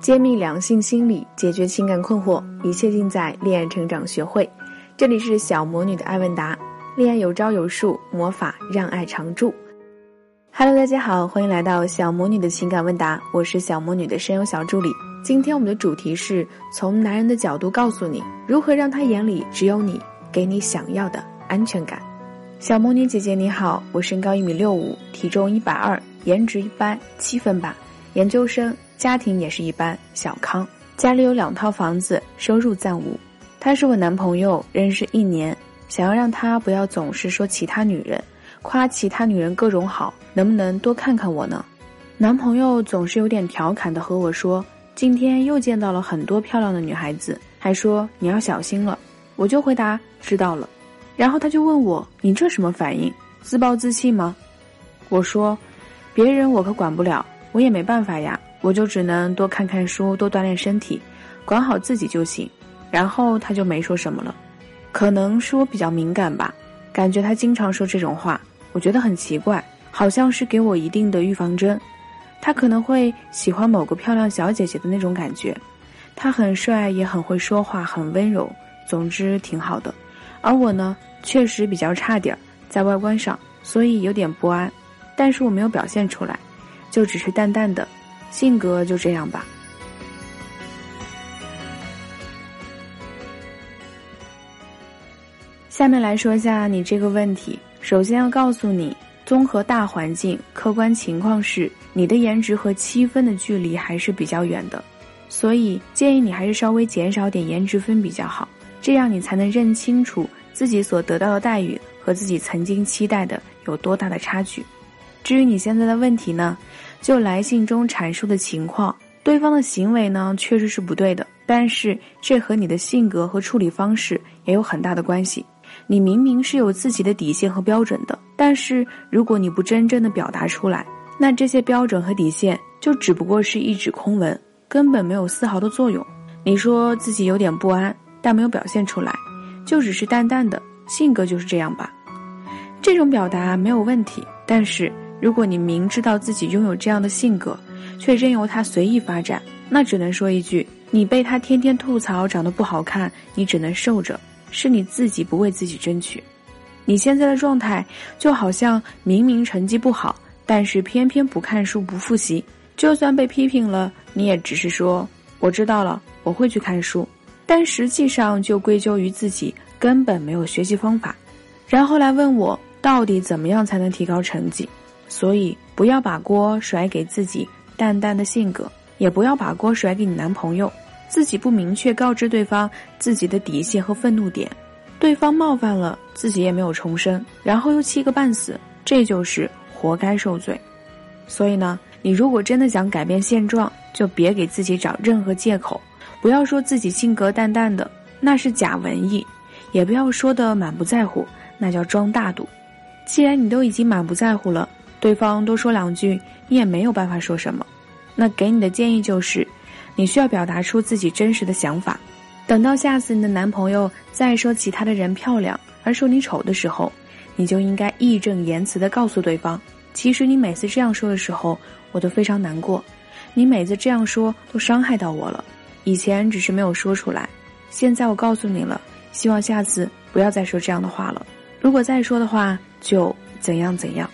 揭秘两性心理，解决情感困惑，一切尽在恋爱成长学会。这里是小魔女的爱问答，恋爱有招有术，魔法让爱常驻。Hello，大家好，欢迎来到小魔女的情感问答，我是小魔女的声优小助理。今天我们的主题是从男人的角度告诉你如何让他眼里只有你，给你想要的安全感。小魔女姐姐你好，我身高一米六五，体重一百二，颜值一般，七分吧，研究生。家庭也是一般，小康。家里有两套房子，收入暂无。他是我男朋友，认识一年，想要让他不要总是说其他女人，夸其他女人各种好，能不能多看看我呢？男朋友总是有点调侃的和我说，今天又见到了很多漂亮的女孩子，还说你要小心了。我就回答知道了，然后他就问我，你这什么反应？自暴自弃吗？我说，别人我可管不了，我也没办法呀。我就只能多看看书，多锻炼身体，管好自己就行。然后他就没说什么了，可能是我比较敏感吧，感觉他经常说这种话，我觉得很奇怪，好像是给我一定的预防针。他可能会喜欢某个漂亮小姐姐的那种感觉，他很帅，也很会说话，很温柔，总之挺好的。而我呢，确实比较差点儿，在外观上，所以有点不安，但是我没有表现出来，就只是淡淡的。性格就这样吧。下面来说一下你这个问题。首先要告诉你，综合大环境，客观情况是你的颜值和七分的距离还是比较远的，所以建议你还是稍微减少点颜值分比较好，这样你才能认清楚自己所得到的待遇和自己曾经期待的有多大的差距。至于你现在的问题呢？就来信中阐述的情况，对方的行为呢确实是不对的，但是这和你的性格和处理方式也有很大的关系。你明明是有自己的底线和标准的，但是如果你不真正的表达出来，那这些标准和底线就只不过是一纸空文，根本没有丝毫的作用。你说自己有点不安，但没有表现出来，就只是淡淡的性格就是这样吧。这种表达没有问题，但是。如果你明知道自己拥有这样的性格，却任由他随意发展，那只能说一句：你被他天天吐槽长得不好看，你只能受着，是你自己不为自己争取。你现在的状态就好像明明成绩不好，但是偏偏不看书不复习，就算被批评了，你也只是说我知道了，我会去看书，但实际上就归咎于自己根本没有学习方法，然后来问我到底怎么样才能提高成绩。所以，不要把锅甩给自己淡淡的性格，也不要把锅甩给你男朋友。自己不明确告知对方自己的底线和愤怒点，对方冒犯了自己也没有重生，然后又气个半死，这就是活该受罪。所以呢，你如果真的想改变现状，就别给自己找任何借口，不要说自己性格淡淡的，那是假文艺；也不要说的满不在乎，那叫装大度。既然你都已经满不在乎了。对方多说两句，你也没有办法说什么。那给你的建议就是，你需要表达出自己真实的想法。等到下次你的男朋友再说其他的人漂亮，而说你丑的时候，你就应该义正言辞地告诉对方：其实你每次这样说的时候，我都非常难过。你每次这样说都伤害到我了。以前只是没有说出来，现在我告诉你了，希望下次不要再说这样的话了。如果再说的话，就怎样怎样。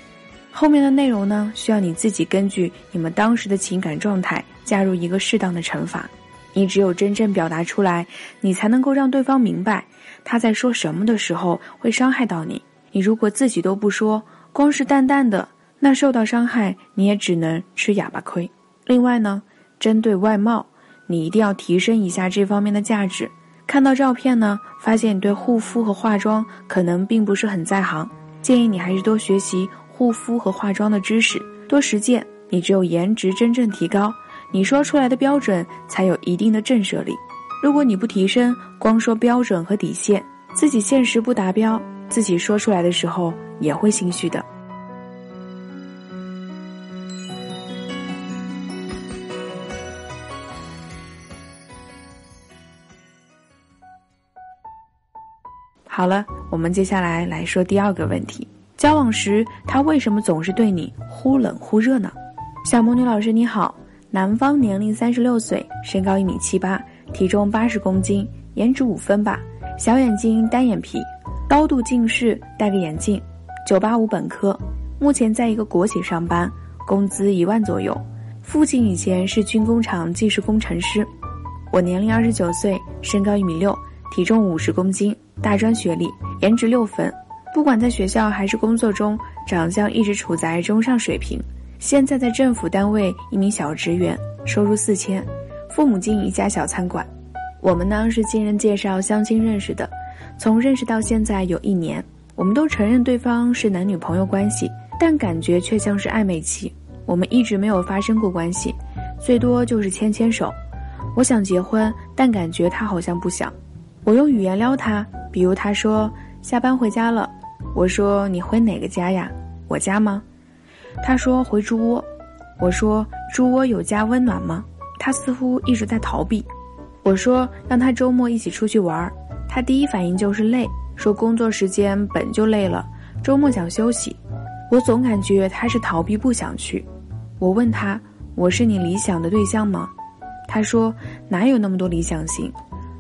后面的内容呢，需要你自己根据你们当时的情感状态加入一个适当的惩罚。你只有真正表达出来，你才能够让对方明白他在说什么的时候会伤害到你。你如果自己都不说，光是淡淡的，那受到伤害你也只能吃哑巴亏。另外呢，针对外貌，你一定要提升一下这方面的价值。看到照片呢，发现你对护肤和化妆可能并不是很在行，建议你还是多学习。护肤和化妆的知识，多实践。你只有颜值真正提高，你说出来的标准才有一定的震慑力。如果你不提升，光说标准和底线，自己现实不达标，自己说出来的时候也会心虚的。好了，我们接下来来说第二个问题。交往时，他为什么总是对你忽冷忽热呢？小魔女老师你好，男方年龄三十六岁，身高一米七八，体重八十公斤，颜值五分吧，小眼睛，单眼皮，高度近视，戴个眼镜，九八五本科，目前在一个国企上班，工资一万左右。父亲以前是军工厂技术工程师。我年龄二十九岁，身高一米六，体重五十公斤，大专学历，颜值六分。不管在学校还是工作中，长相一直处在中上水平。现在在政府单位一名小职员，收入四千，父母经营一家小餐馆。我们呢是经人介绍相亲认识的，从认识到现在有一年，我们都承认对方是男女朋友关系，但感觉却像是暧昧期。我们一直没有发生过关系，最多就是牵牵手。我想结婚，但感觉他好像不想。我用语言撩他，比如他说下班回家了。我说你回哪个家呀？我家吗？他说回猪窝。我说猪窝有家温暖吗？他似乎一直在逃避。我说让他周末一起出去玩，他第一反应就是累，说工作时间本就累了，周末想休息。我总感觉他是逃避不想去。我问他我是你理想的对象吗？他说哪有那么多理想型，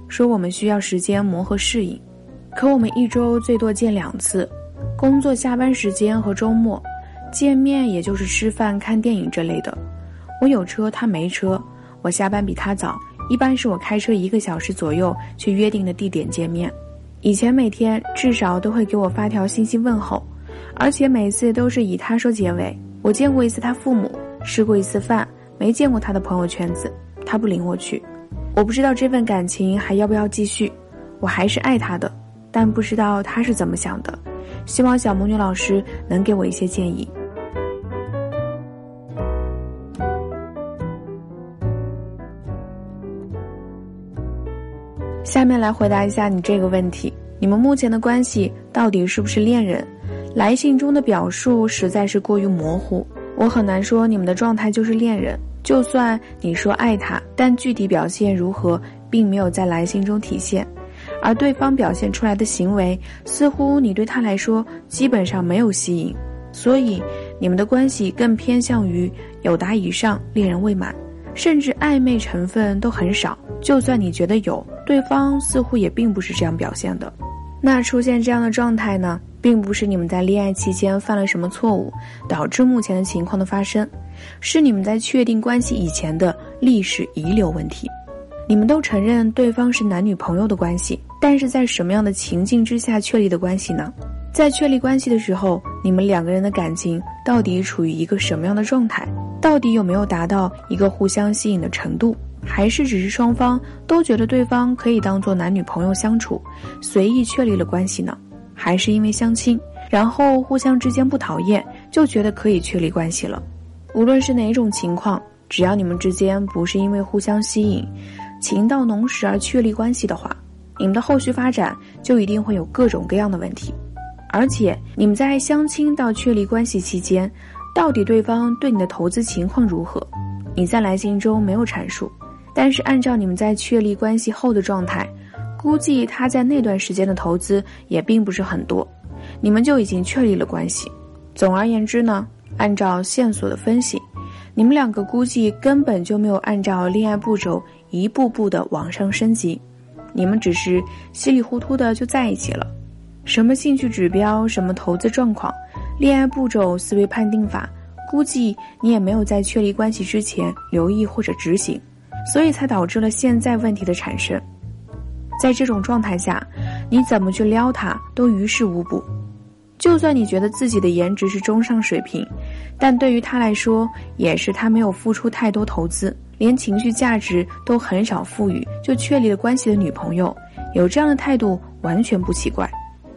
说我们需要时间磨合适应。可我们一周最多见两次。工作下班时间和周末见面，也就是吃饭、看电影这类的。我有车，他没车。我下班比他早，一般是我开车一个小时左右去约定的地点见面。以前每天至少都会给我发条信息问候，而且每次都是以他说结尾。我见过一次他父母，吃过一次饭，没见过他的朋友圈子。他不领我去，我不知道这份感情还要不要继续。我还是爱他的，但不知道他是怎么想的。希望小魔女老师能给我一些建议。下面来回答一下你这个问题：你们目前的关系到底是不是恋人？来信中的表述实在是过于模糊，我很难说你们的状态就是恋人。就算你说爱他，但具体表现如何，并没有在来信中体现。而对方表现出来的行为，似乎你对他来说基本上没有吸引，所以你们的关系更偏向于有达以上，恋人未满，甚至暧昧成分都很少。就算你觉得有，对方似乎也并不是这样表现的。那出现这样的状态呢，并不是你们在恋爱期间犯了什么错误，导致目前的情况的发生，是你们在确定关系以前的历史遗留问题。你们都承认对方是男女朋友的关系，但是在什么样的情境之下确立的关系呢？在确立关系的时候，你们两个人的感情到底处于一个什么样的状态？到底有没有达到一个互相吸引的程度？还是只是双方都觉得对方可以当做男女朋友相处，随意确立了关系呢？还是因为相亲，然后互相之间不讨厌，就觉得可以确立关系了？无论是哪种情况，只要你们之间不是因为互相吸引。情到浓时而确立关系的话，你们的后续发展就一定会有各种各样的问题。而且，你们在相亲到确立关系期间，到底对方对你的投资情况如何？你在来信中没有阐述，但是按照你们在确立关系后的状态，估计他在那段时间的投资也并不是很多，你们就已经确立了关系。总而言之呢，按照线索的分析，你们两个估计根本就没有按照恋爱步骤。一步步的往上升级，你们只是稀里糊涂的就在一起了。什么兴趣指标，什么投资状况，恋爱步骤、思维判定法，估计你也没有在确立关系之前留意或者执行，所以才导致了现在问题的产生。在这种状态下，你怎么去撩他都于事无补。就算你觉得自己的颜值是中上水平，但对于他来说，也是他没有付出太多投资。连情绪价值都很少赋予，就确立了关系的女朋友，有这样的态度完全不奇怪。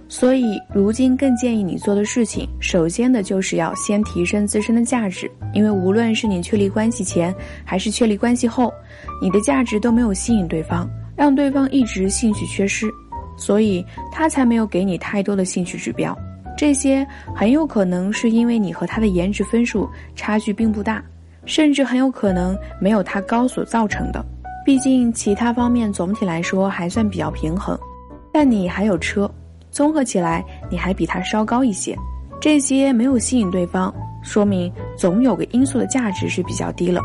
所以，如今更建议你做的事情，首先的就是要先提升自身的价值，因为无论是你确立关系前，还是确立关系后，你的价值都没有吸引对方，让对方一直兴趣缺失，所以他才没有给你太多的兴趣指标。这些很有可能是因为你和他的颜值分数差距并不大。甚至很有可能没有他高所造成的，毕竟其他方面总体来说还算比较平衡。但你还有车，综合起来你还比他稍高一些，这些没有吸引对方，说明总有个因素的价值是比较低了。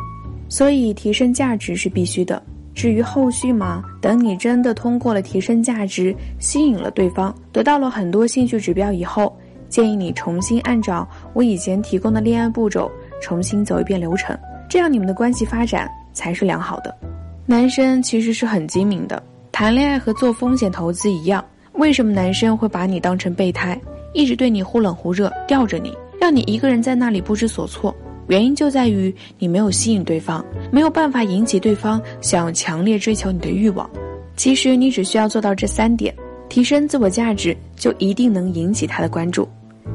所以提升价值是必须的。至于后续嘛，等你真的通过了提升价值，吸引了对方，得到了很多兴趣指标以后，建议你重新按照我以前提供的恋爱步骤重新走一遍流程，这样你们的关系发展才是良好的。男生其实是很精明的，谈恋爱和做风险投资一样，为什么男生会把你当成备胎，一直对你忽冷忽热，吊着你，让你一个人在那里不知所措？原因就在于你没有吸引对方，没有办法引起对方想要强烈追求你的欲望。其实你只需要做到这三点，提升自我价值，就一定能引起他的关注。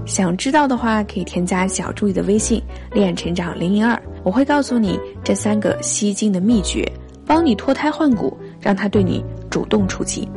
想知道的话，可以添加小助理的微信“恋爱成长零零二”，我会告诉你这三个吸金的秘诀，帮你脱胎换骨，让他对你主动出击。